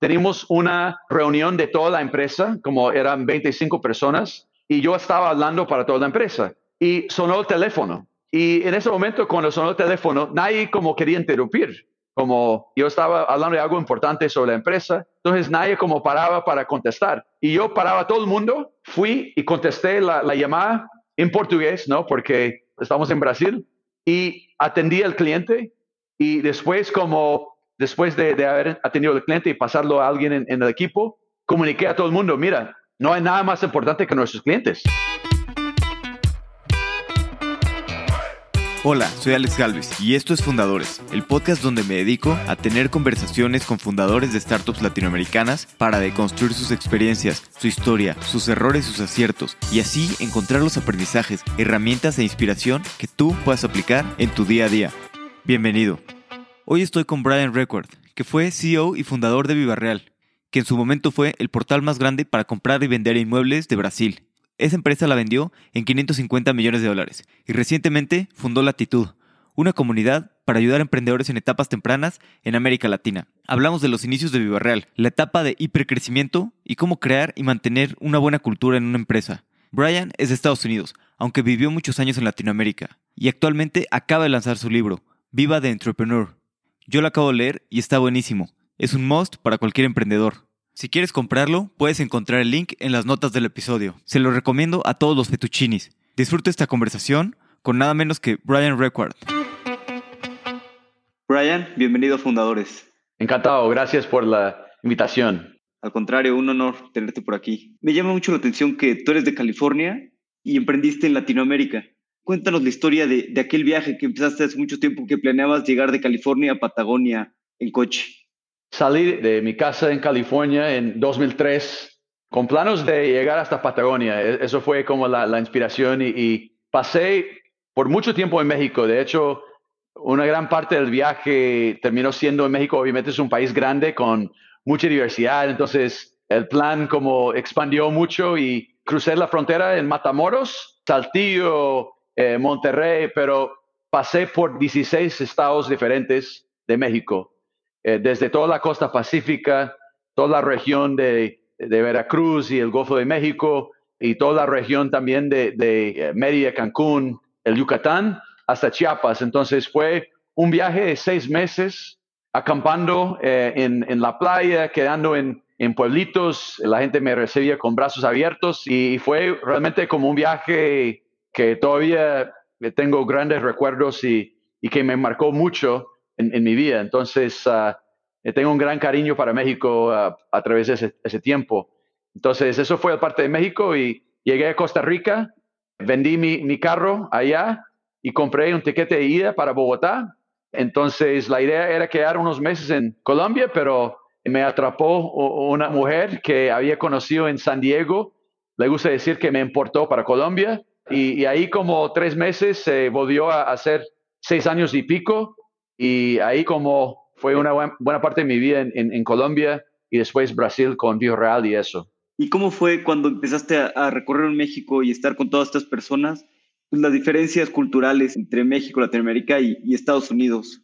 teníamos una reunión de toda la empresa, como eran 25 personas, y yo estaba hablando para toda la empresa. Y sonó el teléfono. Y en ese momento, cuando sonó el teléfono, nadie como quería interrumpir. Como yo estaba hablando de algo importante sobre la empresa, entonces nadie como paraba para contestar. Y yo paraba a todo el mundo, fui y contesté la, la llamada en portugués, ¿no? Porque estamos en Brasil, y atendí al cliente y después como después de, haber atendido al cliente y pasarlo a alguien en, el equipo, comuniqué a todo el mundo, mira, no hay nada más importante que nuestros clientes. Hola, soy Alex Galvez y esto es Fundadores, el podcast donde me dedico a tener conversaciones con fundadores de startups latinoamericanas para deconstruir sus experiencias, su historia, sus errores, sus aciertos y así encontrar los aprendizajes, herramientas e inspiración que tú puedas aplicar en tu día a día. Bienvenido. Hoy estoy con Brian Record, que fue CEO y fundador de Vivarreal, que en su momento fue el portal más grande para comprar y vender inmuebles de Brasil. Esa empresa la vendió en 550 millones de dólares y recientemente fundó Latitud, una comunidad para ayudar a emprendedores en etapas tempranas en América Latina. Hablamos de los inicios de Vivarreal, la etapa de hipercrecimiento y cómo crear y mantener una buena cultura en una empresa. Brian es de Estados Unidos, aunque vivió muchos años en Latinoamérica, y actualmente acaba de lanzar su libro, Viva de Entrepreneur, yo lo acabo de leer y está buenísimo. Es un must para cualquier emprendedor. Si quieres comprarlo, puedes encontrar el link en las notas del episodio. Se lo recomiendo a todos los fettuccinis. Disfruta esta conversación con nada menos que Brian Record. Brian, bienvenido a Fundadores. Encantado, gracias por la invitación. Al contrario, un honor tenerte por aquí. Me llama mucho la atención que tú eres de California y emprendiste en Latinoamérica. Cuéntanos la historia de, aquel viaje que empezaste hace mucho tiempo, que planeabas llegar de California a Patagonia en coche. Salí de mi casa en California en 2003 con planos de llegar hasta Patagonia. E, eso fue como la, inspiración y, pasé por mucho tiempo en México. De hecho, una gran parte del viaje terminó siendo en México. Obviamente es un país grande con mucha diversidad. Entonces, el plan como expandió mucho y crucé la frontera en Matamoros, Saltillo, eh, Monterrey, pero pasé por 16 estados diferentes de México, eh, desde toda la costa pacífica, toda la región de, Veracruz y el Golfo de México, y toda la región también de, de eh, Mérida, Cancún, el Yucatán, hasta Chiapas. Entonces fue un viaje de seis meses acampando en, la playa, quedando en, en pueblitos. La gente me recibía con brazos abiertos y fue realmente como un viaje que todavía tengo grandes recuerdos y, que me marcó mucho en, mi vida. Entonces, uh, tengo un gran cariño para México ah, a través de ese, tiempo. Entonces, eso fue parte de México y llegué a Costa Rica, vendí mi, carro allá y compré un tiquete de ida para Bogotá. Entonces, la idea era quedar unos meses en Colombia, pero me atrapó una mujer que había conocido en San Diego. Le gusta decir que me importó para Colombia y, ahí como tres meses se volvió a hacer seis años y pico. Y ahí como fue una buena, parte de mi vida en, Colombia y después Brasil con Real y eso. ¿Y cómo fue cuando empezaste a, recorrer en México y estar con todas estas personas? Pues, las diferencias culturales entre México, Latinoamérica y, Estados Unidos.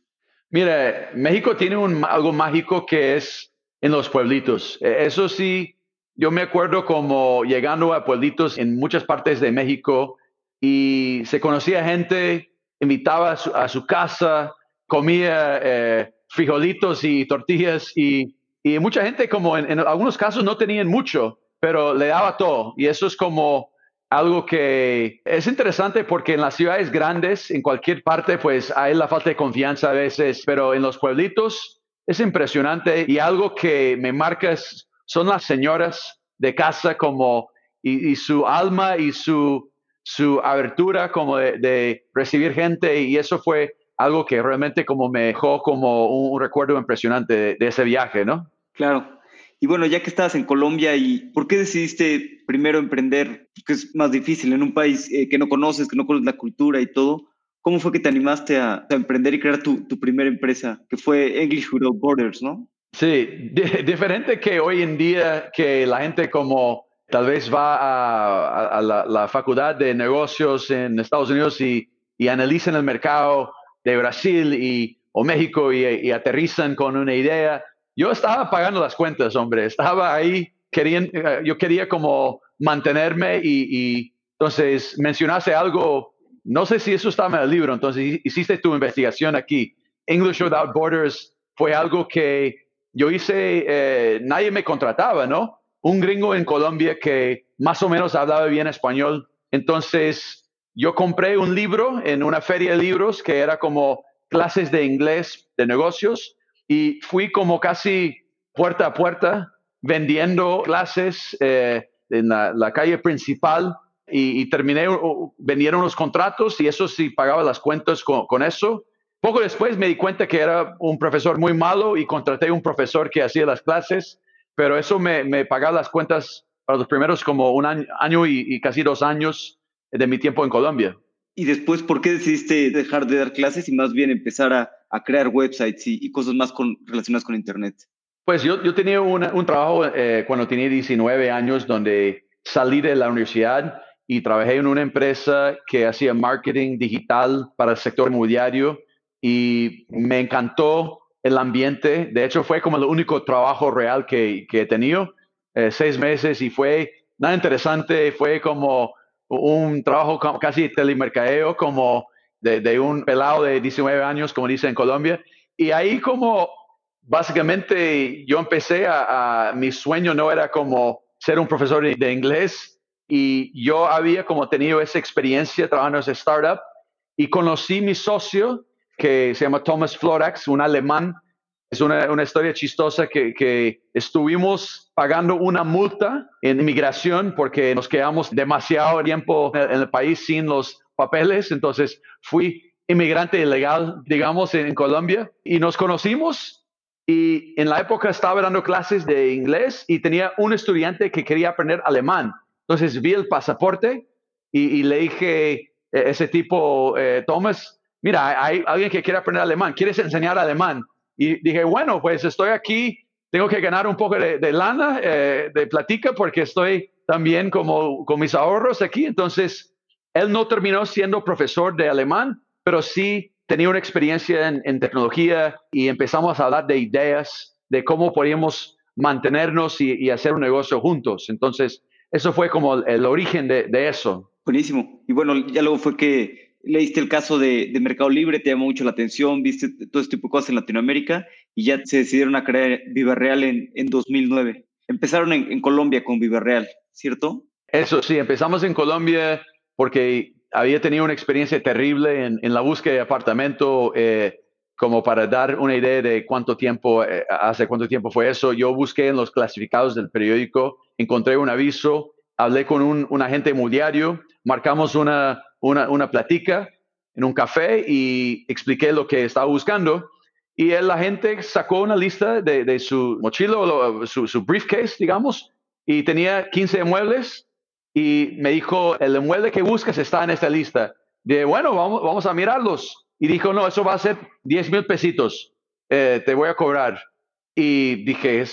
Mira, México tiene un, algo mágico que es en los pueblitos. E, eso sí, yo me acuerdo como llegando a pueblitos en muchas partes de México y se conocía gente, invitaba a su, casa, comía eh, frijolitos y tortillas y, mucha gente como en, algunos casos no tenían mucho, pero le daba todo. Y eso es como algo que es interesante porque en las ciudades grandes, en cualquier parte, pues hay la falta de confianza a veces, pero en los pueblitos es impresionante y algo que me marca es son las señoras de casa como y, su alma y su, su abertura como de, recibir gente y eso fue algo que realmente como me dejó como un, recuerdo impresionante de, ese viaje, ¿no? Claro. Y bueno, ya que estabas en Colombia, ¿y por qué decidiste primero emprender? Que es más difícil en un país eh, que no conoces, que no conoces la cultura y todo. ¿Cómo fue que te animaste a, emprender y crear tu, tu, primera empresa, que fue English Without Borders, ¿no? Sí, diferente que hoy en día que la gente como tal vez va a, la, facultad de negocios en Estados Unidos y, y analizan el mercado de Brasil y, o México y, aterrizan con una idea. yo estaba pagando las cuentas, hombre, estaba ahí, queriendo, eh, yo quería como mantenerme y, entonces mencionaste algo, no sé si eso estaba en el libro, entonces hiciste tu investigación aquí. English Without Borders fue algo que yo hice, eh, nadie me contrataba, ¿no? Un gringo en Colombia que más o menos hablaba bien español. Entonces, yo compré un libro en una feria de libros que era como clases de inglés de negocios y fui como casi puerta a puerta vendiendo clases eh, en la, calle principal y, terminé, vendieron los contratos y eso sí pagaba las cuentas con, eso. Poco después me di cuenta que era un profesor muy malo y contraté un profesor que hacía las clases, pero eso me, pagaba las cuentas para los primeros como un año, y, casi dos años de mi tiempo en Colombia. Y después, ¿por qué decidiste dejar de dar clases y más bien empezar a, crear websites y, cosas más relacionadas con Internet? Pues yo, yo tenía un trabajo eh, cuando tenía 19 años donde salí de la universidad y trabajé en una empresa que hacía marketing digital para el sector inmobiliario y me encantó el ambiente. De hecho, fue como el único trabajo real que, que he tenido, eh, seis meses y fue nada interesante, fue como un trabajo casi telemercadeo, como de, de un pelado de 19 años, como dice en Colombia. Y ahí como básicamente yo empecé a, mi sueño no era como ser un profesor de, inglés y yo había como tenido esa experiencia trabajando en ese startup y conocí mi socio que se llama Thomas Florax, un alemán. Es una, una historia chistosa que, que, estuvimos pagando una multa en inmigración porque nos quedamos demasiado tiempo en el país sin los papeles. Entonces fui inmigrante ilegal, digamos, en Colombia y nos conocimos y en la época estaba dando clases de inglés y tenía un estudiante que quería aprender alemán. Entonces vi el pasaporte y, le dije, e, ese tipo, eh, Thomas, mira, hay alguien que quiere aprender alemán, ¿quieres enseñar alemán? Y dije, bueno, pues estoy aquí, tengo que ganar un poco de, lana, eh, de platica, porque estoy también como con mis ahorros aquí. Entonces, él no terminó siendo profesor de alemán, pero sí tenía una experiencia en, tecnología y empezamos a hablar de ideas, de cómo podíamos mantenernos y, hacer un negocio juntos. Entonces, eso fue como el, origen de, eso. Buenísimo. Y bueno, ya luego fue que leíste el caso de, Mercado Libre, te llamó mucho la atención, viste todo este tipo de cosas en Latinoamérica y ya se decidieron a crear Viva Real en, en 2009. Empezaron en, en Colombia con Viva Real, ¿cierto? Eso sí, empezamos en Colombia porque había tenido una experiencia terrible en, la búsqueda de apartamento, eh, como para dar una idea de cuánto tiempo, eh, hace cuánto tiempo fue eso. Yo busqué en los clasificados del periódico, encontré un aviso, hablé con un, agente inmobiliario, marcamos una, una, una platica en un café y expliqué lo que estaba buscando. Y el agente sacó una lista de, su mochilo, su, su briefcase, digamos, y tenía 15 muebles y me dijo, el inmueble que buscas está en esta lista. Dije, bueno, vamos, vamos a mirarlos. Y dijo, no, eso va a ser 10 mil pesitos, eh, te voy a cobrar. Y dije,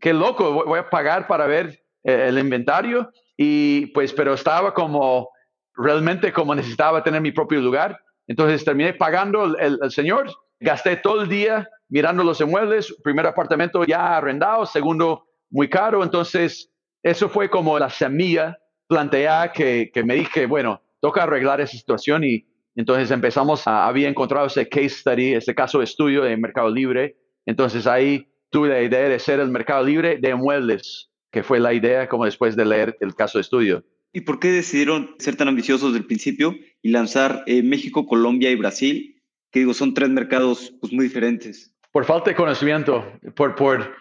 qué loco, voy a pagar para ver eh, el inventario. Y pues, pero estaba como, realmente como necesitaba tener mi propio lugar. Entonces terminé pagando el, el señor, gasté todo el día mirando los inmuebles, primer apartamento ya arrendado, segundo muy caro, entonces eso fue como la semilla planteada que, que me dije, bueno, toca arreglar esa situación y entonces empezamos a, había encontrado ese case study, ese caso de estudio de Mercado Libre. Entonces ahí tuve la idea de ser el Mercado Libre de muebles, que fue la idea como después de leer el caso de estudio. ¿Y por qué decidieron ser tan ambiciosos desde el principio y lanzar eh, México, Colombia y Brasil? Que digo, son tres mercados pues, muy diferentes. Por falta de conocimiento, por, por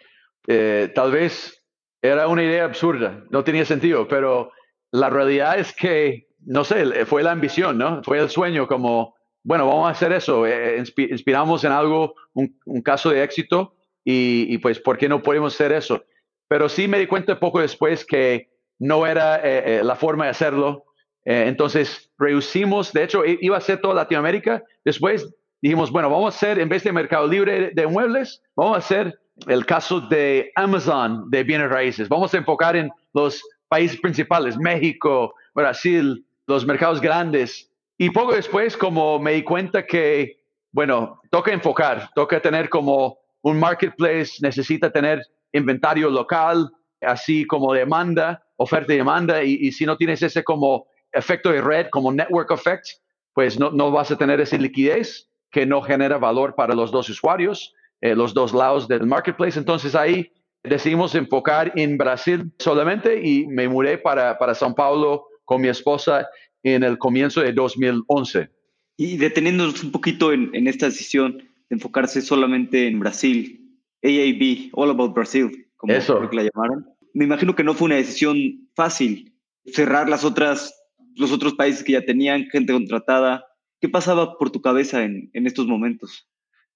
eh, tal vez era una idea absurda, no tenía sentido, pero la realidad es que, no sé, fue la ambición, ¿no? Fue el sueño como, bueno, vamos a hacer eso, eh, inspiramos en algo, un, caso de éxito y, pues, ¿por qué no podemos hacer eso? Pero sí me di cuenta poco después que no era eh, eh, la forma de hacerlo. entonces, reducimos, de hecho, iba a ser toda Latinoamérica. Después dijimos, bueno, vamos a hacer, en vez de Mercado Libre de muebles, vamos a hacer el caso de Amazon de bienes raíces. Vamos a enfocar en los países principales, México, Brasil, los mercados grandes. Y poco después, como me di cuenta que, bueno, toca enfocar, toca tener como un marketplace necesita tener inventario local, así como demanda, oferta y demanda, y, si no tienes ese como efecto de red, como network effect, pues no, no vas a tener esa liquidez que no genera valor para los dos usuarios, eh, los dos lados del marketplace. Entonces ahí decidimos enfocar en Brasil solamente y me mudé para, para São Paulo con mi esposa en el comienzo de 2011. Y deteniéndonos un poquito en, en esta decisión de enfocarse solamente en Brasil, AAB, All About Brazil, como Eso. creo que la llamaron. Me imagino que no fue una decisión fácil cerrar las otras, los otros países que ya tenían gente contratada. ¿Qué pasaba por tu cabeza en, en estos momentos?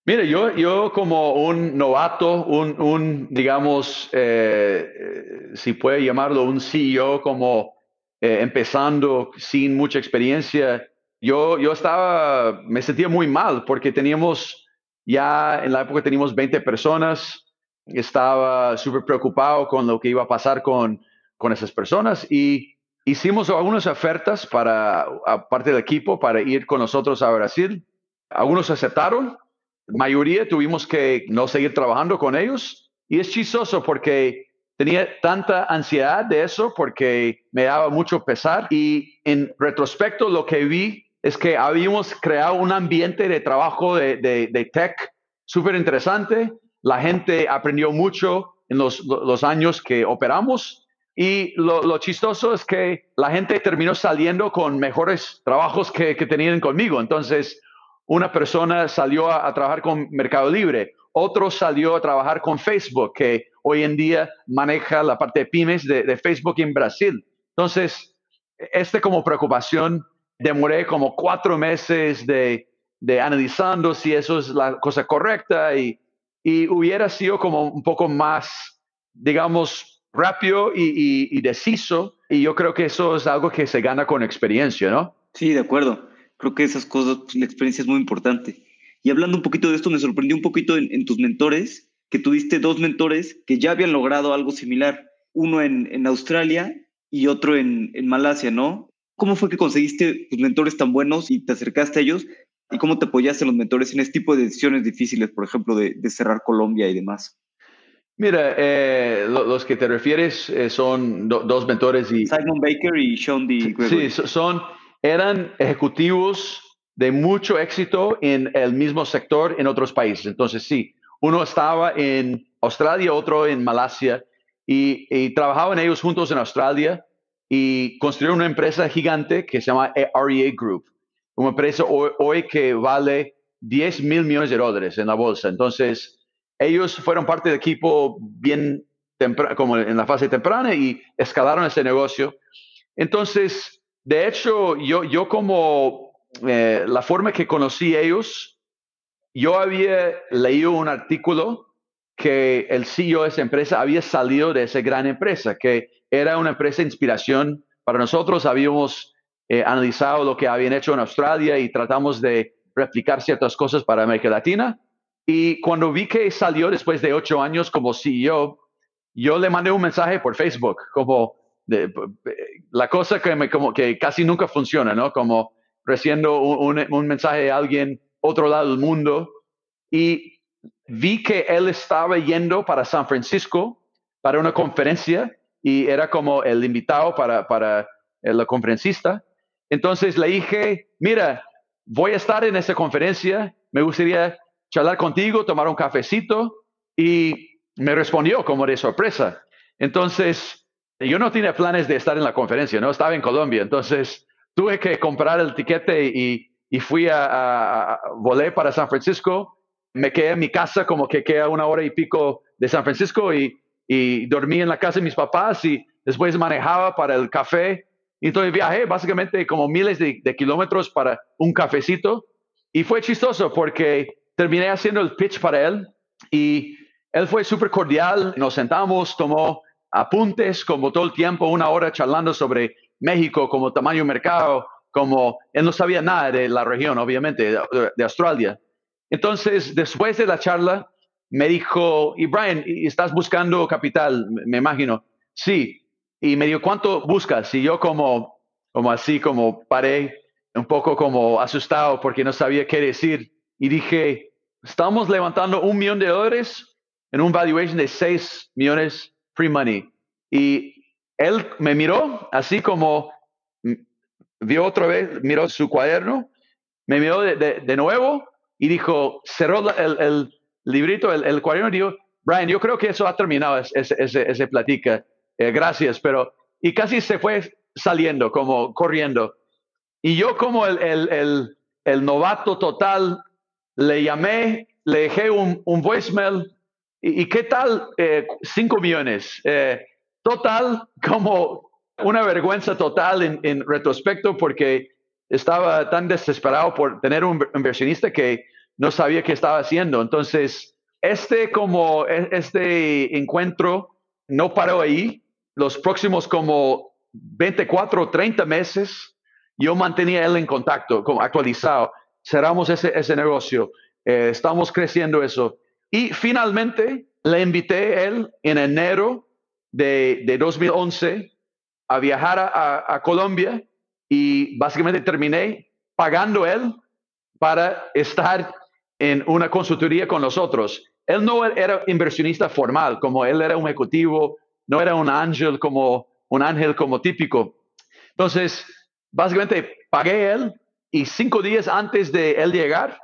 Mire, yo, yo como un novato, un, un digamos, eh si puede llamarlo un CEO, como eh, empezando sin mucha experiencia, yo, yo estaba, me sentía muy mal porque teníamos, ya en la época teníamos 20 personas, estaba súper preocupado con lo que iba a pasar con, con esas personas y hicimos algunas ofertas para, parte del equipo, para ir con nosotros a Brasil. Algunos aceptaron, mayoría tuvimos que no seguir trabajando con ellos. Y es chistoso porque tenía tanta ansiedad de eso porque me daba mucho pesar. Y en retrospecto lo que vi es que habíamos creado un ambiente de trabajo de, de, de tech súper interesante la gente aprendió mucho en los, años que operamos y lo, chistoso es que la gente terminó saliendo con mejores trabajos que, tenían conmigo. Entonces, una persona salió a, trabajar con Mercado Libre, otro salió a trabajar con Facebook, que hoy en día maneja la parte de pymes de, de Facebook en Brasil. Entonces, este como preocupación, demoré como cuatro meses de, de analizando si eso es la cosa correcta y y hubiera sido como un poco más, digamos, rápido y, y, y, deciso. Y yo creo que eso es algo que se gana con experiencia, ¿no? Sí, de acuerdo. Creo que esas cosas, la experiencia es muy importante. Y hablando un poquito de esto, me sorprendió un poquito en, en tus mentores, que tuviste dos mentores que ya habían logrado algo similar, uno en, en Australia y otro en, en Malasia, ¿no? ¿Cómo fue que conseguiste tus mentores tan buenos y te acercaste a ellos ¿Y cómo te apoyaste en los mentores en este tipo de decisiones difíciles, por ejemplo, de, de cerrar Colombia y demás? Mira, eh, los que te refieres eh, son do, dos mentores y... Simon Baker y Sean D. Gregory. Sí, son, eran ejecutivos de mucho éxito en el mismo sector en otros países. Entonces, sí, uno estaba en Australia, otro en Malasia, y, y trabajaban ellos juntos en Australia y construyeron una empresa gigante que se llama REA Group una empresa hoy, que vale 10 mil millones de dólares en la bolsa. Entonces, ellos fueron parte del equipo bien como en la fase temprana y escalaron ese negocio. Entonces, de hecho, yo, yo como eh, la forma que conocí a ellos, yo había leído un artículo que el CEO de esa empresa había salido de esa gran empresa, que era una empresa de inspiración para nosotros. Habíamos eh, analizado lo que habían hecho en Australia y tratamos de replicar ciertas cosas para América Latina. Y cuando vi que salió después de ocho años como CEO, yo le mandé un mensaje por Facebook, como la cosa que, casi nunca funciona, ¿no? Como recibiendo un, un, mensaje de alguien otro lado del mundo. Y vi que él estaba yendo para San Francisco para una conferencia y era como el invitado para, para la conferencista. Entonces le dije, mira, voy a estar en esa conferencia, me gustaría charlar contigo, tomar un cafecito. Y me respondió como de sorpresa. Entonces, yo no tenía planes de estar en la conferencia, no estaba en Colombia, entonces tuve que comprar el tiquete y, y fui a, a, volé para San Francisco, me quedé en mi casa como que queda una hora y pico de San Francisco y, y dormí en la casa de mis papás y después manejaba para el café entonces viajé básicamente como miles de, de, kilómetros para un cafecito y fue chistoso porque terminé haciendo el pitch para él y él fue súper cordial, nos sentamos, tomó apuntes como todo el tiempo, una hora charlando sobre México como tamaño mercado, como él no sabía nada de la región, obviamente, de, de Australia. Entonces, después de la charla, me dijo, y Brian, ¿estás buscando capital? Me imagino. Sí, y me dijo, ¿cuánto buscas? Y yo como, como así, como paré un poco como asustado porque no sabía qué decir. Y dije, estamos levantando un millón de dólares en un valuation de 6 millones free money. Y él me miró así como vio otra vez, miró su cuaderno, me miró de, nuevo y dijo, cerró el, librito, el, cuaderno y dijo, Brian, yo creo que eso ha terminado, ese, ese, ese platica. Eh, gracias, pero... Y casi se fue saliendo, como corriendo. Y yo como el, el novato total, le llamé, le dejé un, un voicemail. ¿Y, qué tal? Eh, cinco millones. Eh, total, como una vergüenza total en, en, retrospecto porque estaba tan desesperado por tener un inversionista que no sabía qué estaba haciendo. Entonces, este como e, este encuentro no paró ahí. Los próximos como 24 30 meses yo mantenía él en contacto, actualizado. Cerramos ese, negocio. Eh, estamos creciendo eso. Y finalmente le invité él en enero de, de 2011 a viajar a, a, Colombia y básicamente terminé pagando él para estar en una consultoría con nosotros. Él no era inversionista formal, como él era un ejecutivo, no era un ángel como un ángel como típico. Entonces, básicamente pagué él y cinco días antes de él llegar,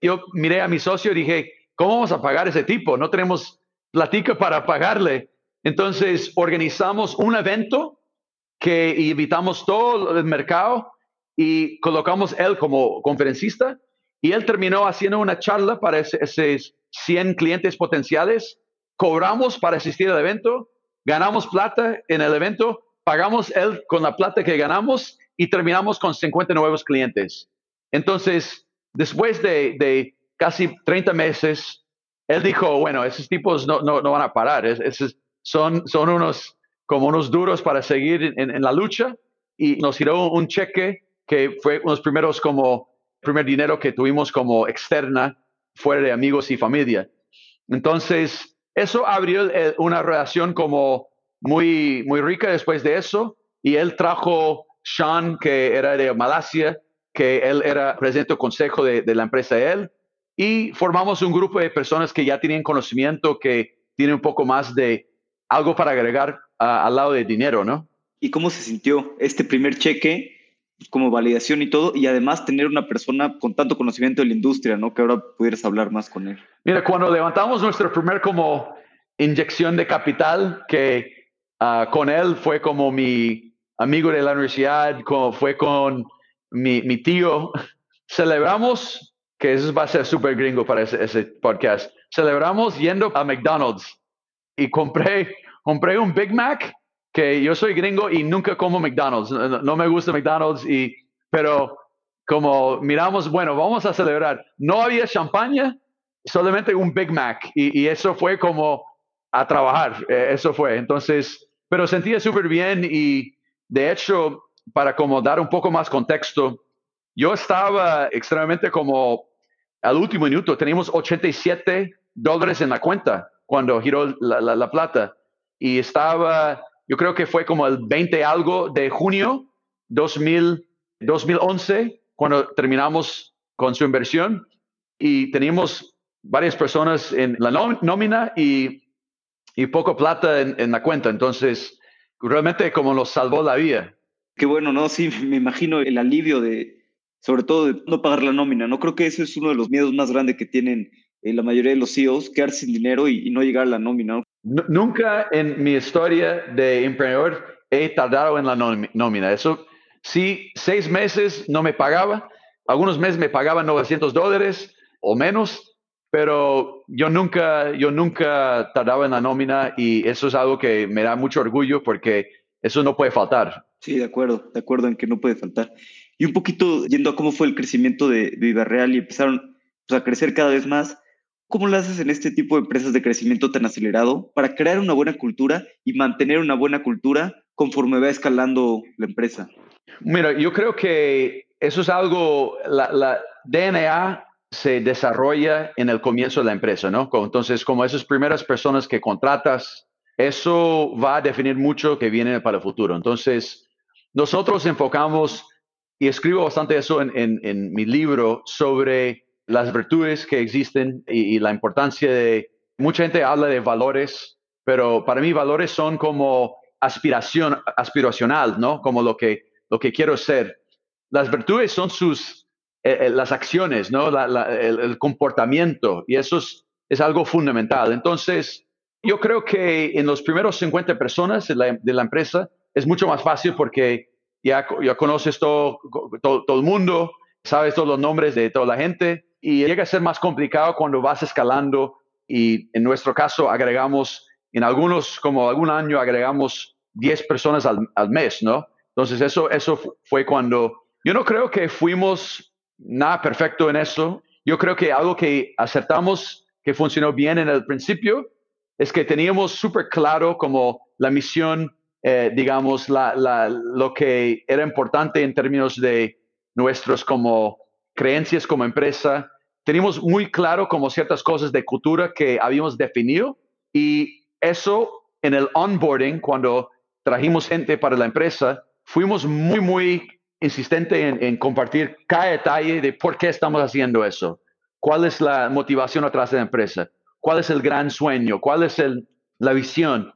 yo miré a mi socio y dije, ¿cómo vamos a pagar a ese tipo? No tenemos platica para pagarle. Entonces organizamos un evento que invitamos todo el mercado y colocamos él como conferencista y él terminó haciendo una charla para esos 100 clientes potenciales. Cobramos para asistir al evento, ganamos plata en el evento, pagamos él con la plata que ganamos y terminamos con 50 nuevos clientes. Entonces, después de, casi 30 meses, él dijo, bueno, esos tipos no, no, van a parar, son, son unos como unos duros para seguir en, la lucha y nos tiró un cheque que fue uno de los primeros como primer dinero que tuvimos como externa fuera de amigos y familia. Entonces, eso abrió eh, una relación como muy, muy rica después de eso. Y él trajo sean, que era de Malasia, que él era presidente del consejo de, la empresa de él, y formamos un grupo de personas que ya tienen conocimiento, que tienen un poco más de algo para agregar al lado de dinero, ¿no? ¿Y cómo se sintió este primer cheque como validación y todo, y además tener una persona con tanto conocimiento de la industria, ¿no? Que ahora pudieras hablar más con él. Mira, cuando levantamos nuestra primer como inyección de capital, que ah, con él fue como mi amigo de la universidad, como fue con mi, mi tío, celebramos, que eso va a ser súper gringo para ese, ese, podcast, celebramos yendo a McDonald's y compré, compré un Big Mac, que yo soy gringo y nunca como McDonald's, no, me gusta McDonald's, y, pero como miramos, bueno, vamos a celebrar. No había champaña, solamente un Big Mac y, y eso fue como a trabajar, eh, eso fue. Entonces, pero sentía súper bien y de hecho, para como dar un poco más contexto, yo estaba extremadamente como al último minuto, teníamos 87 dólares en la cuenta cuando giró la, plata y estaba, yo creo que fue como el 20 algo de junio 2000, 2011, cuando terminamos con su inversión y teníamos varias personas en la nómina y, y poco plata en la cuenta. Entonces, realmente como nos salvó la vida. Qué bueno, ¿no? Sí, me imagino el alivio de, sobre todo de no pagar la nómina, ¿no? Creo que ese es uno de los miedos más grandes que tienen eh, la mayoría de los CEOs, quedarse sin dinero y, no llegar a la nómina. Nunca en mi historia de emprendedor he tardado en la nómina. Eso sí, seis meses no me pagaba, algunos meses me pagaban 900 dólares o menos, pero yo nunca, yo nunca tardaba en la nómina y eso es algo que me da mucho orgullo porque eso no puede faltar. Sí, de acuerdo, de acuerdo en que no puede faltar. Y un poquito yendo a cómo fue el crecimiento de, Real y empezaron pues, a crecer cada vez más, ¿cómo lo haces en este tipo de empresas de crecimiento tan acelerado para crear una buena cultura y mantener una buena cultura conforme va escalando la empresa? Mira, yo creo que eso es algo, la, DNA se desarrolla en el comienzo de la empresa, ¿no? Entonces, como esas primeras personas que contratas, eso va a definir mucho que viene para el futuro. Entonces, nosotros enfocamos, y escribo bastante eso en, mi libro, sobre las virtudes que existen y, la importancia de, mucha gente habla de valores, pero para mí valores son como aspiración, aspiracional, ¿no? Como lo que, lo que quiero ser. Las virtudes son sus, eh, eh, las acciones, ¿no? el, comportamiento, y eso es, es, algo fundamental. Entonces, yo creo que en los primeros 50 personas de la, empresa es mucho más fácil porque ya, ya conoces todo, todo, el mundo, sabes todos los nombres de toda la gente y llega a ser más complicado cuando vas escalando y en nuestro caso agregamos, en algunos, como algún año agregamos 10 personas al, al mes, ¿no? Entonces eso, eso fue cuando, yo no creo que fuimos nada perfecto en eso, yo creo que algo que acertamos que funcionó bien en el principio es que teníamos súper claro como la misión, eh, digamos, la, la, lo que era importante en términos de nuestros como creencias como empresa. Teníamos muy claro como ciertas cosas de cultura que habíamos definido y eso en el onboarding, cuando trajimos gente para la empresa, fuimos muy, muy insistentes en, compartir cada detalle de por qué estamos haciendo eso, cuál es la motivación atrás de la empresa cuál es el gran sueño, cuál es el, la visión.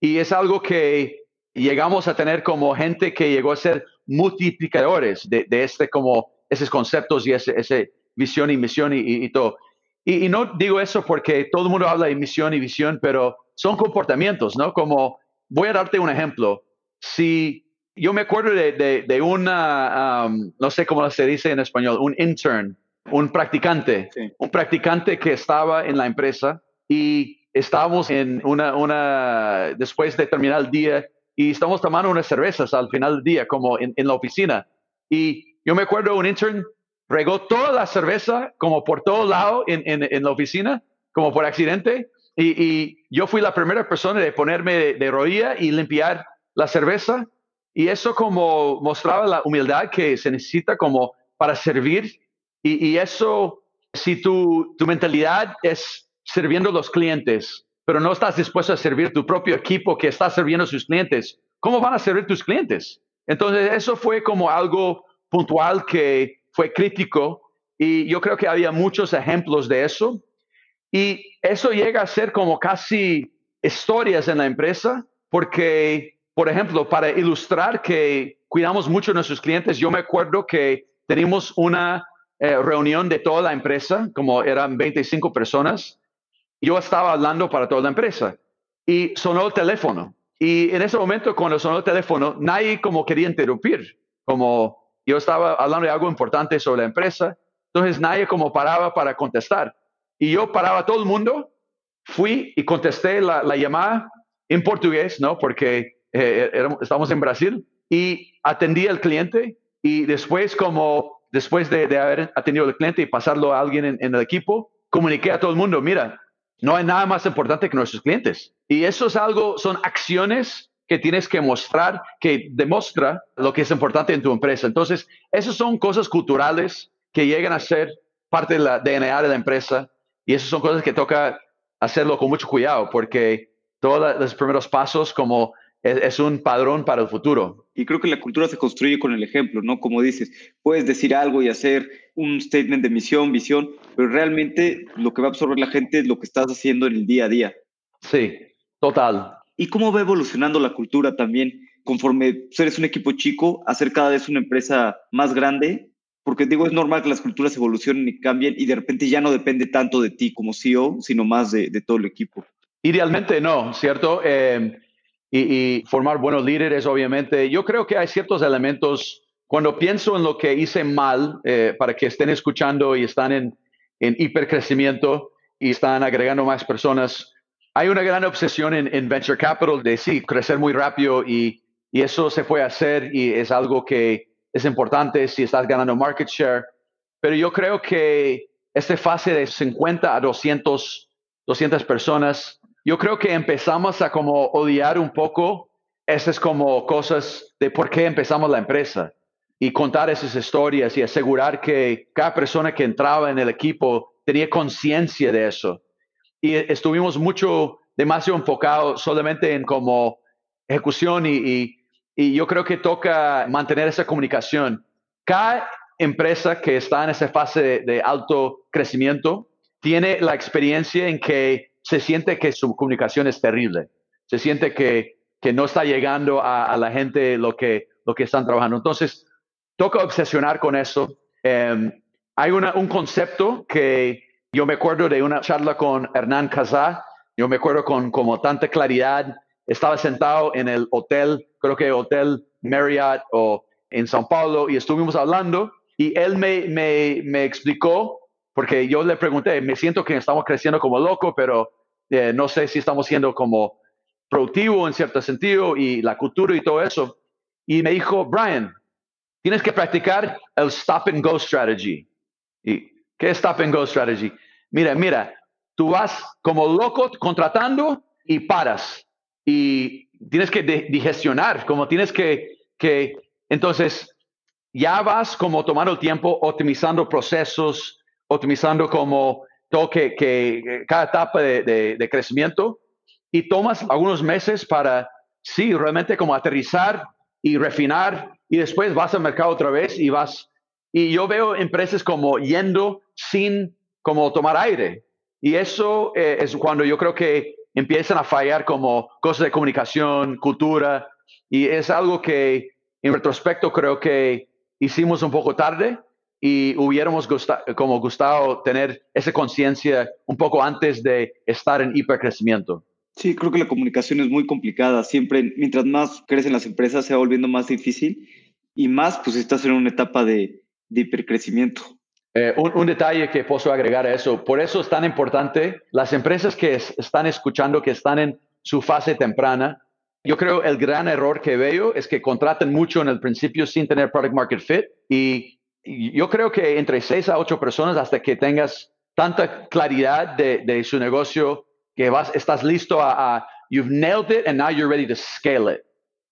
Y es algo que llegamos a tener como gente que llegó a ser multiplicadores de este como esos conceptos y ese, ese visión y misión y, todo. Y, no digo eso porque todo el mundo habla de misión y visión, pero son comportamientos, ¿no? Como, voy a darte un ejemplo. Si yo me acuerdo de, de, de una, um, no sé cómo se dice en español, un intern un practicante, un practicante que estaba en la empresa y estábamos en una, una, después de terminar el día y estamos tomando unas cervezas al final del día, como en, la oficina. Y yo me acuerdo un intern regó toda la cerveza como por todo lado en, en, la oficina, como por accidente. Y, yo fui la primera persona de ponerme de, de y limpiar la cerveza. Y eso como mostraba la humildad que se necesita como para servir y, eso, si tu, tu mentalidad es sirviendo a los clientes, pero no estás dispuesto a servir tu propio equipo que está sirviendo a sus clientes, ¿cómo van a servir tus clientes? Entonces, eso fue como algo puntual que fue crítico y yo creo que había muchos ejemplos de eso. Y eso llega a ser como casi historias en la empresa, porque, por ejemplo, para ilustrar que cuidamos mucho de nuestros clientes, yo me acuerdo que tenemos una eh, reunión de toda la empresa, como eran 25 personas. Yo estaba hablando para toda la empresa y sonó el teléfono. Y en ese momento, cuando sonó el teléfono, nadie como quería interrumpir, como yo estaba hablando de algo importante sobre la empresa, entonces nadie como paraba para contestar. Y yo paraba a todo el mundo, fui y contesté la, llamada en portugués, ¿no? Porque eh, estamos en Brasil y atendí al cliente y después como después de, haber atendido al cliente y pasarlo a alguien en, el equipo, comuniqué a todo el mundo, mira, no hay nada más importante que nuestros clientes. Y eso es algo, son acciones que tienes que mostrar, que demuestra lo que es importante en tu empresa. Entonces, esas son cosas culturales que llegan a ser parte de la DNA de la empresa y esas son cosas que toca hacerlo con mucho cuidado porque todos los primeros pasos como es, un padrón para el futuro. Y creo que la cultura se construye con el ejemplo, ¿no? Como dices, puedes decir algo y hacer un statement de misión, visión, pero realmente lo que va a absorber la gente es lo que estás haciendo en el día a día. Sí, total. ¿Y cómo va evolucionando la cultura también? Conforme eres un equipo chico, hacer cada vez una empresa más grande, porque digo, es normal que las culturas evolucionen y cambien y de repente ya no depende tanto de ti como CEO, sino más de, todo el equipo. Idealmente no, ¿cierto? Eh, y, formar buenos líderes, obviamente. Yo creo que hay ciertos elementos, cuando pienso en lo que hice mal, eh, para que estén escuchando y están en, en hipercrecimiento y están agregando más personas, hay una gran obsesión en, venture capital de sí, crecer muy rápido y, eso se puede hacer y es algo que es importante si estás ganando market share. Pero yo creo que esta fase de 50 a 200, 200 personas yo creo que empezamos a como odiar un poco esas como cosas de por qué empezamos la empresa y contar esas historias y asegurar que cada persona que entraba en el equipo tenía conciencia de eso. Y estuvimos mucho, demasiado enfocados solamente en como ejecución y, y, yo creo que toca mantener esa comunicación. Cada empresa que está en esa fase de, alto crecimiento tiene la experiencia en que se siente que su comunicación es terrible, se siente que, que no está llegando a, la gente lo que, lo que están trabajando. Entonces, toca obsesionar con eso. Em, hay un concepto que yo me acuerdo de una charla con Hernán Casá, yo me acuerdo con como tanta claridad, estaba sentado en el hotel, creo que Hotel Marriott o en São Paulo, y estuvimos hablando y él me, me, me explicó, porque yo le pregunté, me siento que estamos creciendo como loco, pero eh, no sé si estamos siendo como productivo en cierto sentido y la cultura y todo eso. Y me dijo, Brian, tienes que practicar el stop and go strategy. ¿Y qué es stop and go strategy? Mira, mira, tú vas como loco contratando y paras. Y tienes que digestionar, como tienes que, que, entonces, ya vas como tomando el tiempo, optimizando procesos, optimizando como todo que, cada etapa de, crecimiento y tomas algunos meses para, sí, realmente como aterrizar y refinar y después vas al mercado otra vez y vas. Y yo veo empresas como yendo sin como tomar aire. Y eso eh, es cuando yo creo que empiezan a fallar como cosas de comunicación, cultura, y es algo que en retrospecto creo que hicimos un poco tarde y hubiéramos como gustado tener esa conciencia un poco antes de estar en hipercrecimiento. Sí, creo que la comunicación es muy complicada. Siempre, mientras más crecen las empresas, se va volviendo más difícil y más, pues estás en una etapa de, de hipercrecimiento. Eh, un, detalle que puedo agregar a eso, por eso es tan importante, las empresas que están escuchando, que están en su fase temprana, yo creo el gran error que veo es que contraten mucho en el principio sin tener product market fit y, yo creo que entre seis a ocho personas hasta que tengas tanta claridad de, su negocio que vas, estás listo a, you've nailed it and now you're ready to scale it.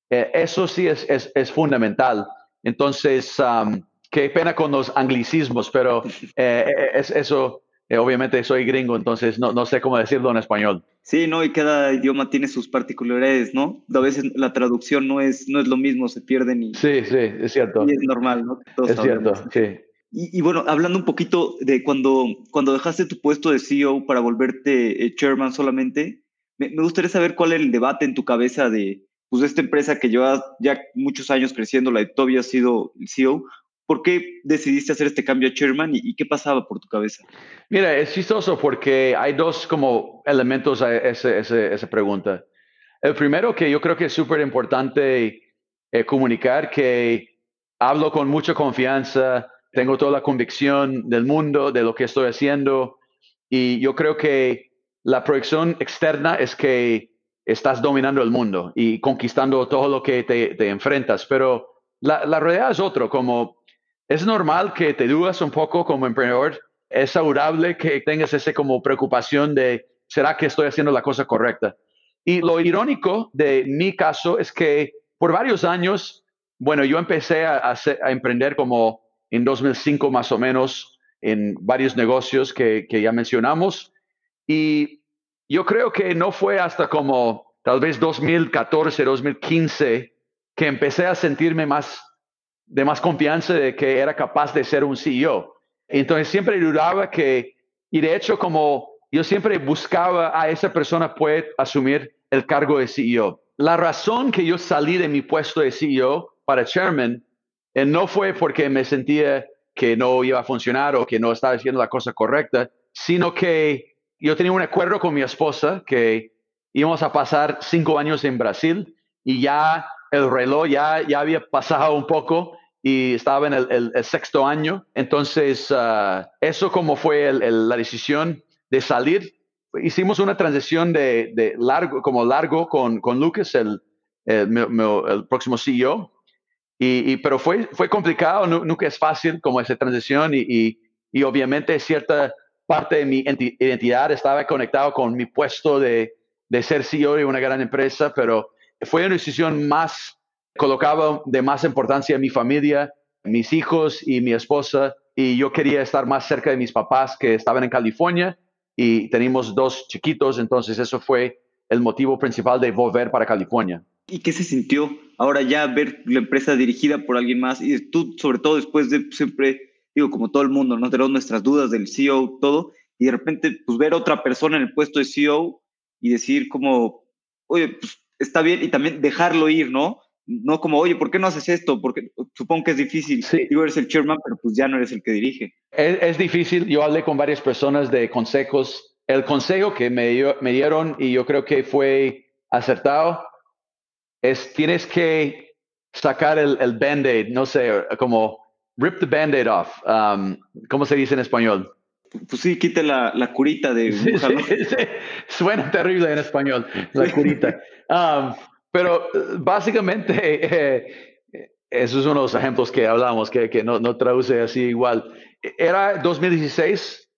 Eh, eso sí es, es, es fundamental. Entonces, um, qué pena con los anglicismos, pero eh, eh, es, eso, eh, obviamente soy gringo, entonces no, no sé cómo decirlo en español. Sí, no, y cada idioma tiene sus particularidades, ¿no? A veces la traducción no es, no es lo mismo, se pierden y... Sí, sí, es cierto. Y es normal, ¿no? es cierto, sí. Y, bueno, hablando un poquito de cuando, cuando dejaste tu puesto de CEO para volverte chairman solamente, me, me, gustaría saber cuál es el debate en tu cabeza de, pues, esta empresa que lleva ya muchos años creciendo, la de Toby ha sido el CEO, ¿Por qué decidiste hacer este cambio a chairman y, qué pasaba por tu cabeza? Mira, es chistoso porque hay dos como elementos a esa pregunta. El primero que yo creo que es súper importante eh, comunicar que hablo con mucha confianza, tengo toda la convicción del mundo, de lo que estoy haciendo y yo creo que la proyección externa es que estás dominando el mundo y conquistando todo lo que te, enfrentas, pero la, la realidad es otro, como es normal que te dudas un poco como emprendedor. Es saludable que tengas esa como preocupación de, ¿será que estoy haciendo la cosa correcta? Y lo irónico de mi caso es que por varios años, bueno, yo empecé a, emprender como en 2005 más o menos en varios negocios que, que ya mencionamos. Y yo creo que no fue hasta como tal vez 2014, 2015 que empecé a sentirme más de más confianza de que era capaz de ser un CEO. Entonces siempre dudaba que, y de hecho como yo siempre buscaba a esa persona puede asumir el cargo de CEO. La razón que yo salí de mi puesto de CEO para chairman eh, no fue porque me sentía que no iba a funcionar o que no estaba haciendo la cosa correcta, sino que yo tenía un acuerdo con mi esposa que íbamos a pasar cinco años en Brasil y ya el reloj ya, ya había pasado un poco y estaba en el, sexto año. Entonces, ah, eso como fue la decisión de salir. Hicimos una transición de, largo, como largo con, con Lucas, el, el, próximo CEO. Y, pero fue, fue complicado, nunca es fácil como esa transición y, y, obviamente cierta parte de mi identidad estaba conectado con mi puesto de, de ser CEO de una gran empresa, pero fue una decisión más colocaba de más importancia a mi familia, mis hijos y mi esposa, y yo quería estar más cerca de mis papás que estaban en California y tenemos dos chiquitos, entonces eso fue el motivo principal de volver para California. ¿Y qué se sintió ahora ya ver la empresa dirigida por alguien más y tú, sobre todo después de siempre, digo, como todo el mundo, ¿no? Tenemos nuestras dudas del CEO, todo, y de repente, pues ver otra persona en el puesto de CEO y decir como, oye, pues está bien, y también dejarlo ir, ¿no? No como, oye, ¿por qué no haces esto? Porque supongo que es difícil. Sí. Digo, eres el chairman, pero pues ya no eres el que dirige. Es, es difícil. Yo hablé con varias personas de consejos. El consejo que me, me dieron, y yo creo que fue acertado, es tienes que sacar el, el band-aid, no sé, como rip the band-aid off. Um, ¿Cómo se dice en español? Pues sí, quite la, la curita de... Sí, sí, Suena terrible en español, la curita. Um, pero básicamente, eh, esos son los ejemplos que hablamos, que, que no, no, traduce así igual. Era 2016,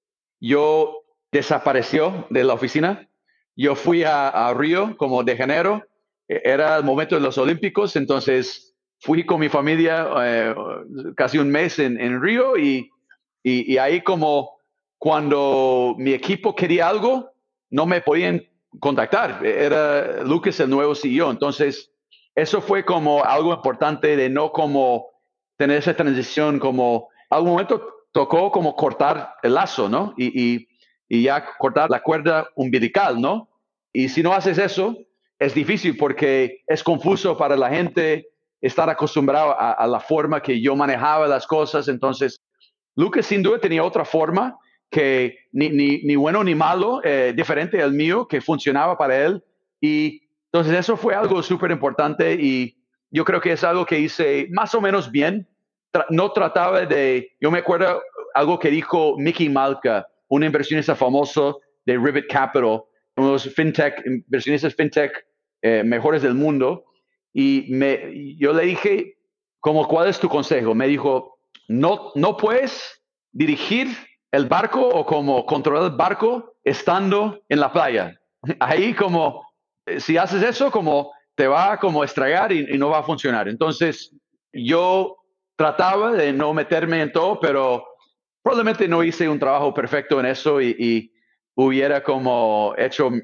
yo desapareció de la oficina, yo fui a, a Río como de Janeiro e-, era el momento de los Olímpicos, entonces fui con mi familia eh, casi un mes en, en Río y, y, ahí como cuando mi equipo quería algo, no me podían contactar. Era Lucas el nuevo CEO. Entonces, eso fue como algo importante de no como tener esa transición, como algún momento tocó como cortar el lazo, ¿no? Y, y, ya cortar la cuerda umbilical, ¿no? Y si no haces eso, es difícil porque es confuso para la gente estar acostumbrado a, la forma que yo manejaba las cosas. Entonces, Lucas sin duda tenía otra forma que ni, ni, bueno ni malo, eh, diferente al mío, que funcionaba para él. Y entonces eso fue algo súper importante y yo creo que es algo que hice más o menos bien. no trataba de, yo me acuerdo algo que dijo Mickey Malka, un inversionista famoso de Rivet Capital, unos fintech, inversionistas fintech eh, mejores del mundo. Y me, yo le dije, como, ¿cuál es tu consejo? Me dijo, no, no puedes dirigir el barco o como controlar el barco estando en la playa. Ahí como, eh, si haces eso, como te va como a estrellar y, no va a funcionar. Entonces, yo trataba de no meterme en todo, pero probablemente no hice un trabajo perfecto en eso y hubiera como hecho un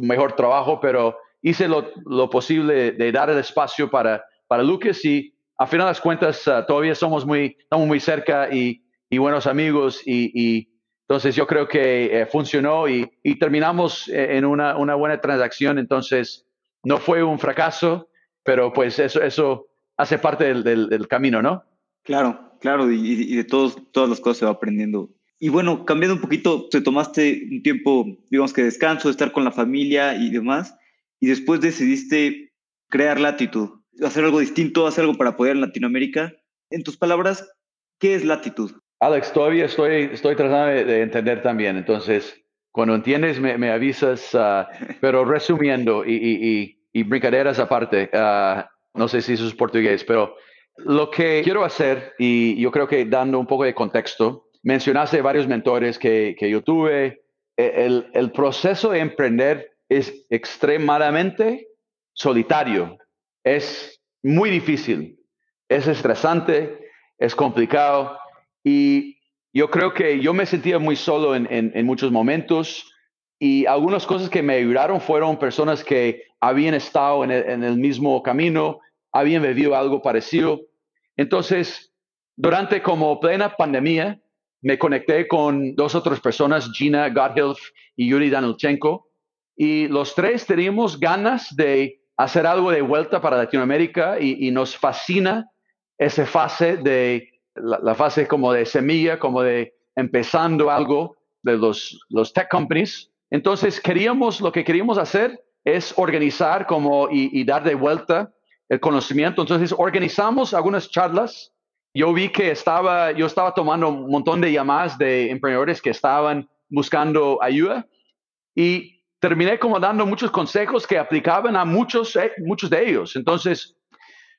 mejor trabajo, pero hice lo, lo posible de, dar el espacio para, para Lucas y a final de las cuentas uh, todavía somos muy, estamos muy cerca y, y buenos amigos y, entonces yo creo que eh, funcionó y, terminamos eh, en una, buena transacción, entonces no fue un fracaso, pero pues eso, eso hace parte del camino, ¿no? Claro, claro, y, de todos, todas las cosas se va aprendiendo y bueno, cambiando un poquito, te tomaste un tiempo, digamos que descanso, estar con la familia y demás, y después decidiste crear Latitud, hacer algo distinto, hacer algo para apoyar en Latinoamérica. En tus palabras, ¿qué es Latitud? Alex, todavía estoy, estoy tratando de, entender también, entonces, cuando entiendes, me, me avisas, ah, pero resumiendo y, y, y, brincaderas aparte, uh, no sé si eso es portugués, pero lo que quiero hacer, y yo creo que dando un poco de contexto, mencionaste varios mentores que, que yo tuve. E, el, el, proceso de emprender es extremadamente solitario, es muy difícil, es estresante, es complicado y yo creo que yo me sentía muy solo en, en, en muchos momentos y algunas cosas que me ayudaron fueron personas que habían estado en el, en el mismo camino, habían vivido algo parecido. Entonces, durante como plena pandemia, me conecté con dos otras personas, Gina Godhilf y Yuri Danilchenko, y los tres teníamos ganas de hacer algo de vuelta para Latinoamérica y, nos fascina esa fase de, la, fase como de semilla, como de empezando algo de los, los tech companies. Entonces queríamos, lo que queríamos hacer es organizar como y, y dar de vuelta el conocimiento. Entonces organizamos algunas charlas yo vi que estaba, yo estaba tomando un montón de llamadas de emprendedores que estaban buscando ayuda y terminé como dando muchos consejos que aplicaban a muchos, eh, muchos de ellos. Entonces,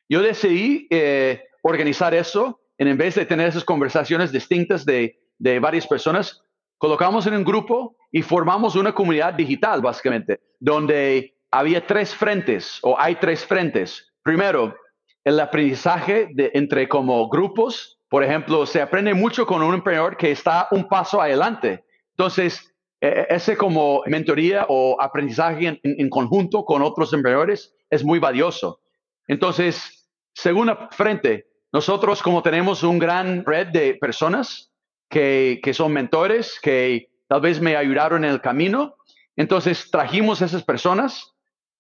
yo decidí eh, organizar eso en vez de tener esas conversaciones distintas de, varias personas, colocamos en un grupo y formamos una comunidad digital, básicamente, donde había tres frentes o hay tres frentes. Primero, el aprendizaje entre como grupos, por ejemplo, se aprende mucho con un emprendedor que está un paso adelante. Entonces, e, e, ese como mentoría o aprendizaje en, conjunto con otros emprendedores es muy valioso. Entonces, segunda frente, nosotros como tenemos un gran red de personas que, que son mentores, que tal vez me ayudaron en el camino, entonces trajimos esas personas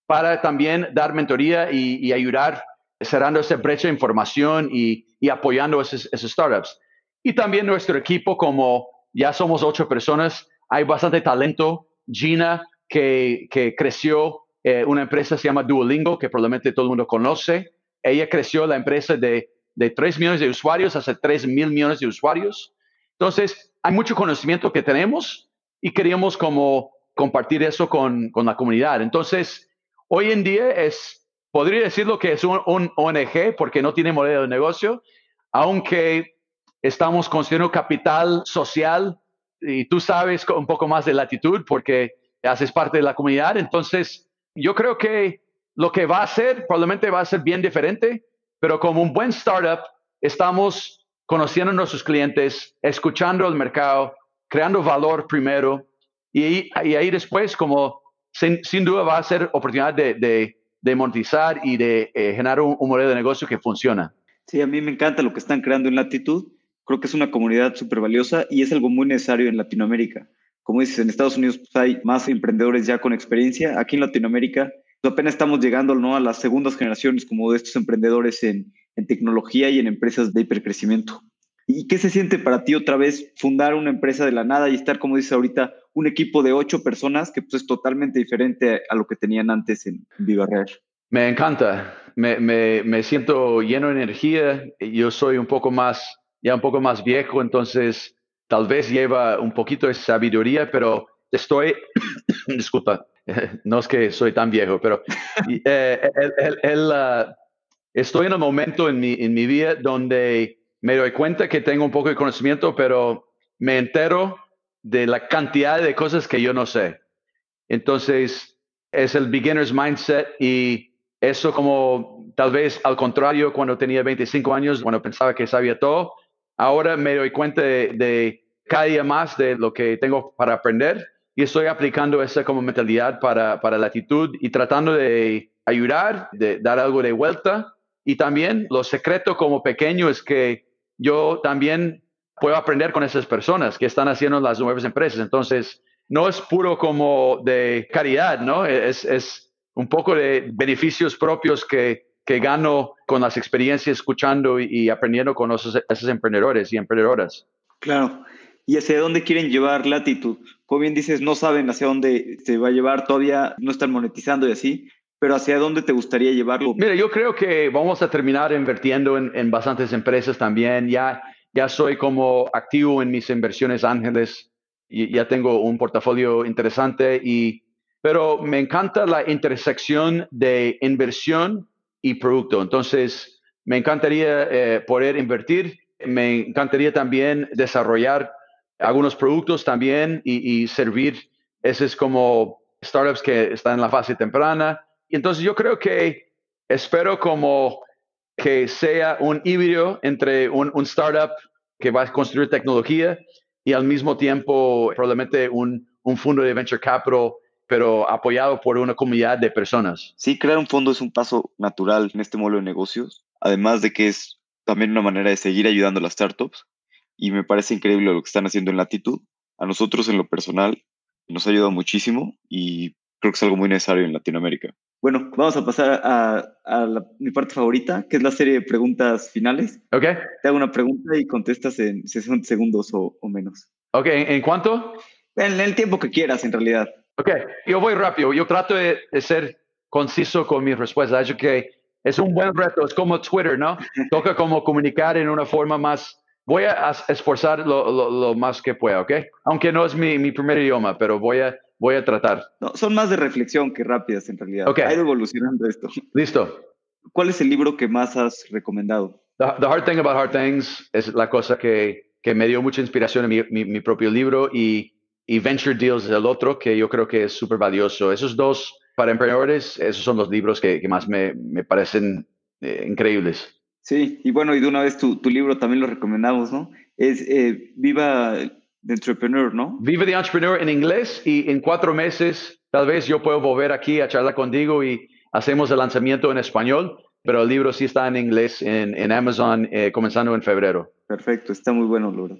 para también dar mentoría y, ayudar cerrando esa brecha de información y, apoyando esas, startups. Y también nuestro equipo, como ya somos ocho personas, hay bastante talento. Gina, que, creció eh, una empresa se llama Duolingo, que probablemente todo el mundo conoce. Ella creció la empresa de, de 3 millones de usuarios hasta 3 mil millones de usuarios. Entonces, hay mucho conocimiento que tenemos y queríamos como compartir eso con, con la comunidad. Entonces, hoy en día es, podría decirlo que es un, ONG porque no tiene modelo de negocio, aunque estamos construyendo capital social y tú sabes un poco más de latitud porque haces parte de la comunidad. Entonces, yo creo que lo que va a ser probablemente va a ser bien diferente, pero como un buen startup, estamos conociendo a nuestros clientes, escuchando el mercado, creando valor primero y, ahí después como sin, duda va a ser oportunidad de, de, monetizar y de eh, generar un, modelo de negocio que funciona. Sí, a mí me encanta lo que están creando en Latitud. Creo que es una comunidad súper valiosa y es algo muy necesario en Latinoamérica. Como dices, en Estados Unidos pues, hay más emprendedores ya con experiencia. Aquí en Latinoamérica apenas estamos llegando ¿no? a las segundas generaciones como de estos emprendedores en, tecnología y en empresas de hipercrecimiento. ¿Y qué se siente para ti otra vez fundar una empresa de la nada y estar, como dices ahorita, un equipo de ocho personas que pues, es totalmente diferente a lo que tenían antes en Viva? Me encanta, me, me, me, siento lleno de energía. Yo soy un poco más, ya un poco más viejo, entonces tal vez lleva un poquito de sabiduría, pero estoy, disculpa, no es que soy tan viejo, pero eh, ah, estoy en un momento en mi, en mi vida donde me doy cuenta que tengo un poco de conocimiento, pero me entero de la cantidad de cosas que yo no sé. Entonces, es el beginner's mindset y eso como tal vez al contrario cuando tenía 25 años, cuando pensaba que sabía todo, ahora me doy cuenta de, cada día más de lo que tengo para aprender y estoy aplicando esa como mentalidad para, para la actitud y tratando de ayudar, de dar algo de vuelta. Y también lo secreto como pequeño es que yo también puedo aprender con esas personas que están haciendo las nuevas empresas. Entonces, no es puro como de caridad, ¿no? Es, es un poco de beneficios propios que, que gano con las experiencias escuchando y, aprendiendo con esos, emprendedores y emprendedoras. Claro. ¿Y hacia dónde quieren llevar Latitud? Como bien dices, no saben hacia dónde se va a llevar, todavía no están monetizando y así, pero ¿hacia dónde te gustaría llevarlo? Mira, yo creo que vamos a terminar invirtiendo en, en bastantes empresas también. Ya, ya soy como activo en mis inversiones ángeles ya tengo un portafolio interesante, y, pero me encanta la intersección de inversión y producto. Entonces, me encantaría eh, poder invertir, me encantaría también desarrollar algunos productos también y, y servir. Esos como startups que están en la fase temprana. Y entonces yo creo que espero como que sea un híbrido entre un, startup que va a construir tecnología y al mismo tiempo probablemente un, un fondo de venture capital pero apoyado por una comunidad de personas. Sí, crear un fondo es un paso natural en este modelo de negocios, además de que es también una manera de seguir ayudando a las startups y me parece increíble lo que están haciendo en Latitud. A nosotros en lo personal nos ha ayudado muchísimo y creo que es algo muy necesario en Latinoamérica. Bueno, vamos a pasar a, mi parte favorita, que es la serie de preguntas finales. Ok. Te hago una pregunta y contestas en 60 segundos o, menos. Ok, ¿en cuánto? En el tiempo que quieras, en realidad. Ok, yo voy rápido. Yo trato de, ser conciso con mis respuestas. Que es un buen reto, es como Twitter, ¿no? Toca como comunicar en una forma más... Voy a esforzar lo, más que pueda, ¿ok? Aunque no es mi, mi primer idioma, pero voy a voy a tratar. No, son más de reflexión que rápidas en realidad. Okay. Ha ido evolucionando esto. Listo. ¿Cuál es el libro que más has recomendado? The, Hard Thing About Hard Things es la cosa que, que me dio mucha inspiración en mi, mi, propio libro y, y, Venture Deals es el otro que yo creo que es súper valioso. Esos dos para emprendedores, esos son los libros que, que más me, me parecen eh, increíbles. Sí, y bueno, y de una vez tu, tu libro también lo recomendamos, ¿no? Es eh, Viva de Entrepreneur, ¿no? Vive de Entrepreneur en inglés y en cuatro meses tal vez yo puedo volver aquí a charlar contigo y hacemos el lanzamiento en español. pero el libro sí está en inglés en, Amazon eh, comenzando en febrero. Perfecto, está muy bueno, Loro.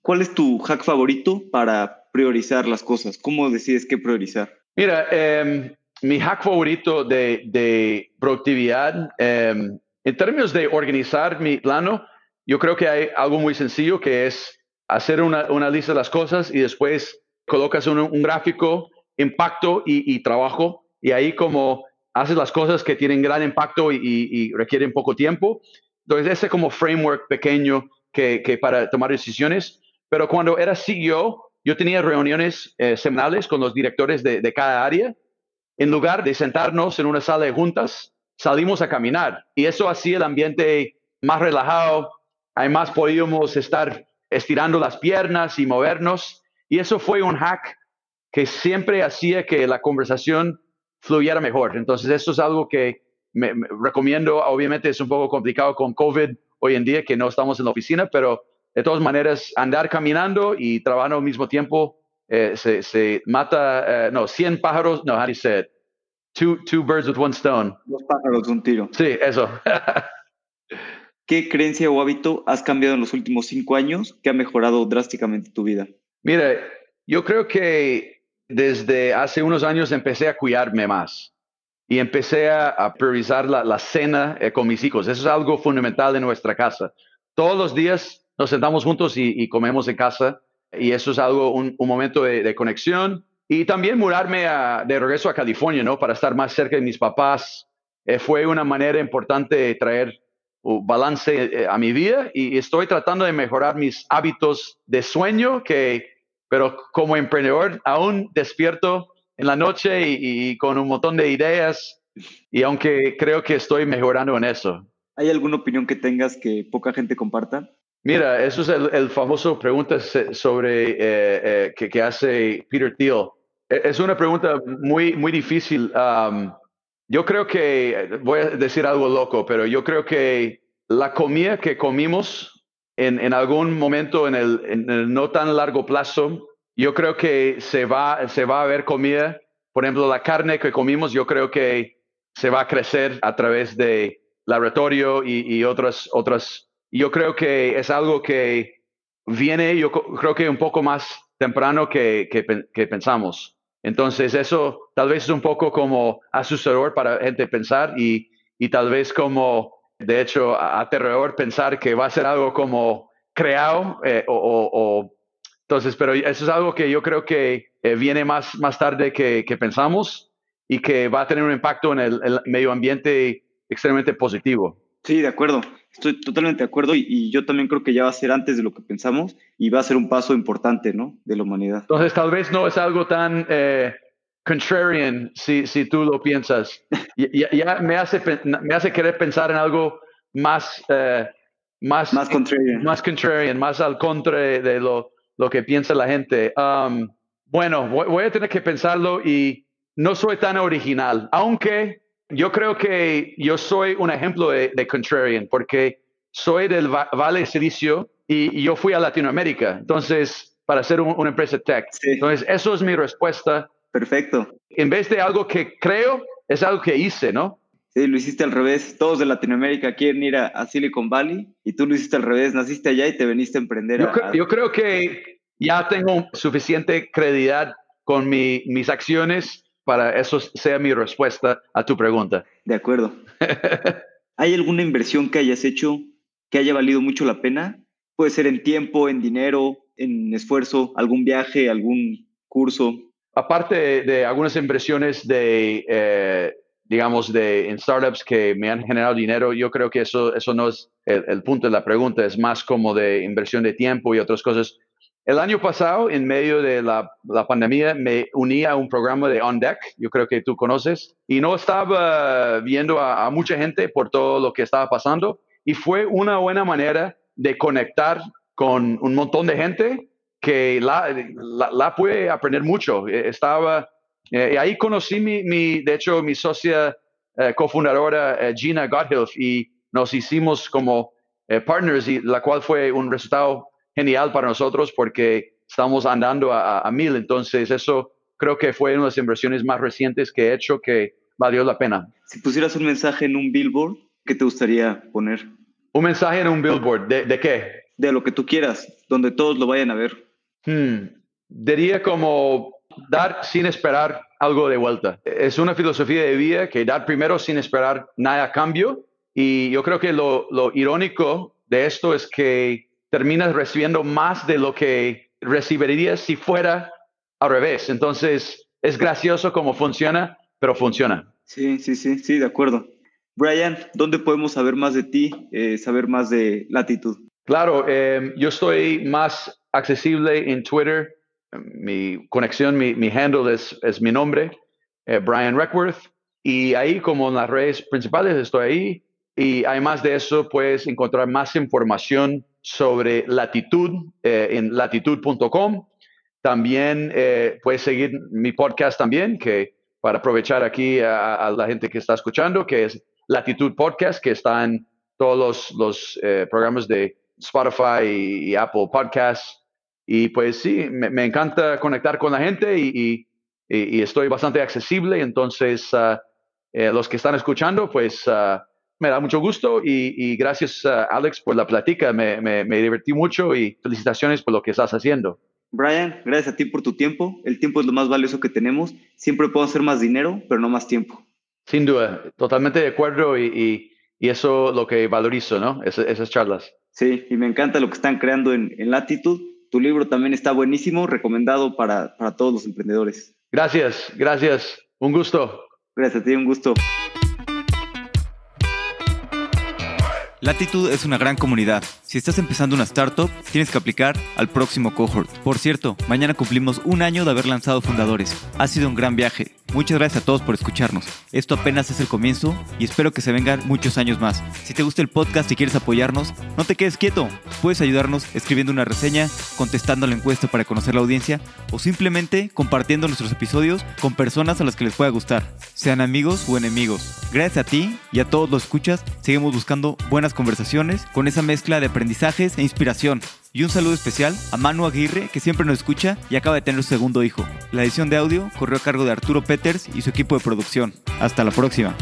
¿Cuál es tu hack favorito para priorizar las cosas? ¿Cómo decides qué priorizar? Mira, em, mi hack favorito de, productividad, em, en términos de organizar mi plano, yo creo que hay algo muy sencillo que es hacer una, lista de las cosas y después colocas un, gráfico, impacto y, trabajo, y ahí como haces las cosas que tienen gran impacto y, requieren poco tiempo. Entonces, ese como framework pequeño que, para tomar decisiones. Pero cuando era CEO, yo tenía reuniones eh, semanales con los directores de, de cada área. En lugar de sentarnos en una sala de juntas, salimos a caminar. Y eso hacía el ambiente más relajado. Además, podíamos estar estirando las piernas y movernos. Y eso fue un hack que siempre hacía que la conversación fluyera mejor. Entonces, eso es algo que me, recomiendo. Obviamente es un poco complicado con COVID hoy en día que no estamos en la oficina, pero de todas maneras, andar caminando y trabajando al mismo tiempo eh, se, mata, eh, no, 100 pájaros, no, how do? Two, two birds with one stone. Dos pájaros, un tiro. Sí, eso. ¿Qué creencia o hábito has cambiado en los últimos cinco años que ha mejorado drásticamente tu vida? Mira, yo creo que desde hace unos años empecé a cuidarme más y empecé a, priorizar la, cena eh, con mis hijos. Eso es algo fundamental en nuestra casa. Todos los días nos sentamos juntos y, comemos en casa y eso es algo, un, momento de, conexión. Y también mudarme de regreso a California, ¿no? Para estar más cerca de mis papás. Eh, fue una manera importante de traer un balance eh, a mi vida y estoy tratando de mejorar mis hábitos de sueño que pero como emprendedor aún despierto en la noche y, con un montón de ideas y aunque creo que estoy mejorando en eso. ¿Hay alguna opinión que tengas que poca gente comparta? Mira, eso es el, famoso pregunta sobre eh, eh, que, hace Peter Thiel. E, es una pregunta muy, muy difícil. Um, yo creo que, voy a decir algo loco, pero yo creo que la comida que comimos en, algún momento en el, no tan largo plazo, yo creo que se va, se va a ver comida. Por ejemplo, la carne que comimos, yo creo que se va a crecer a través de laboratorio y, y otras, otras. Yo creo que es algo que viene, yo creo que un poco más temprano que, que, pensamos. Entonces, eso tal vez es un poco como asustador para gente pensar y, y tal vez como de hecho, aterrador pensar que va a ser algo como creado eh, o, entonces, pero eso es algo que yo creo que eh, viene más, más tarde que, pensamos y que va a tener un impacto en el, medio ambiente extremadamente positivo. Sí, de acuerdo. Estoy totalmente de acuerdo y, yo también creo que ya va a ser antes de lo que pensamos y va a ser un paso importante, ¿no? De la humanidad. Entonces, tal vez no es algo tan eh, contrarian, si, si tú lo piensas. Ya, ya me, hace, me hace querer pensar en algo más, eh, más, más, contrarian. más contrarian, más al contra de lo, lo que piensa la gente. Um, bueno, voy, a tener que pensarlo y no soy tan original, aunque yo creo que yo soy un ejemplo de, de contrarian, porque soy del Valle Silicio y, yo fui a Latinoamérica. Entonces, para ser una empresa tech. Entonces, eso es mi respuesta Perfecto. En vez de algo que creo, es algo que hice, ¿no? Sí, lo hiciste al revés. Todos de Latinoamérica quieren ir a, Silicon Valley y tú lo hiciste al revés. Naciste allá y te veniste a emprender. Yo, creo, yo creo que ya tengo suficiente credibilidad con mis acciones para eso sea mi respuesta a tu pregunta. De acuerdo. ¿Hay alguna inversión que hayas hecho que haya valido mucho la pena? Puede ser en tiempo, en dinero, en esfuerzo, algún viaje, algún curso aparte de, algunas impresiones de, eh, digamos, de en startups que me han generado dinero, yo creo que eso, eso no es el, punto de la pregunta, es más como de inversión de tiempo y otras cosas. El año pasado, en medio de la, pandemia, me uní a un programa de On Deck, yo creo que tú conoces, y no estaba viendo a, mucha gente por todo lo que estaba pasando, y fue una buena manera de conectar con un montón de gente que la, la, puede aprender mucho. Eh, estaba, eh, ahí conocí mi, mi, de hecho, mi socia eh, cofundadora Gina Godhilf y nos hicimos como partners, y la cual fue un resultado genial para nosotros porque estamos andando a, a, mil. Entonces, eso creo que fue una de las inversiones más recientes que he hecho que valió la pena. Si pusieras un mensaje en un billboard ¿qué te gustaría poner? Un mensaje en un billboard. ¿De, qué? De lo que tú quieras, donde todos lo vayan a ver. Hmm. Diría como dar sin esperar algo de vuelta. Es una filosofía de vida que dar primero sin esperar nada a cambio. Y yo creo que lo, lo irónico de esto es que terminas recibiendo más de lo que recibirías si fuera al revés. Entonces, es gracioso cómo funciona, pero funciona. Sí, sí, sí, sí, de acuerdo. Brian, ¿dónde podemos saber más de ti, eh, saber más de Latitud? Claro, eh, yo estoy más accesible en Twitter. Mi conexión, mi, mi handle es, es, mi nombre, eh, Brian Reckworth. Y ahí, como en las redes principales, estoy ahí. Y además de eso, puedes encontrar más información sobre latitud en latitud.com. También puedes seguir mi podcast también, que para aprovechar aquí a, la gente que está escuchando, que es Latitud Podcast, que está en todos los, eh, programas de Spotify y, Apple Podcasts. Y pues sí, me, encanta conectar con la gente y, estoy bastante accesible. Entonces, ah, eh, los que están escuchando, pues ah, me da mucho gusto y, gracias, uh, Alex, por la plática. Me, me divertí mucho y felicitaciones por lo que estás haciendo. Brian, gracias a ti por tu tiempo. El tiempo es lo más valioso que tenemos. Siempre puedo hacer más dinero, pero no más tiempo. Sin duda, totalmente de acuerdo y, y, eso lo que valorizo, ¿no? esas charlas. Sí, y me encanta lo que están creando en, en Latitud. Tu libro también está buenísimo, recomendado para, para todos los emprendedores. Gracias, gracias. Un gusto. Gracias a ti, un gusto. Latitud es una gran comunidad. Si estás empezando una startup, tienes que aplicar al próximo cohort. Por cierto, mañana cumplimos un año de haber lanzado Fundadores. Ha sido un gran viaje. Muchas gracias a todos por escucharnos. Esto apenas es el comienzo y espero que se vengan muchos años más. Si te gusta el podcast y quieres apoyarnos, no te quedes quieto. Puedes ayudarnos escribiendo una reseña, contestando la encuesta para conocer la audiencia o simplemente compartiendo nuestros episodios con personas a las que les pueda gustar, sean amigos o enemigos. Gracias a ti y a todos los escuchas, seguimos buscando buenas conversaciones con esa mezcla de aprendizajes e inspiración. Y un saludo especial a Manu Aguirre, que siempre nos escucha y acaba de tener su segundo hijo. La edición de audio corrió a cargo de Arturo Peters y su equipo de producción. Hasta la próxima.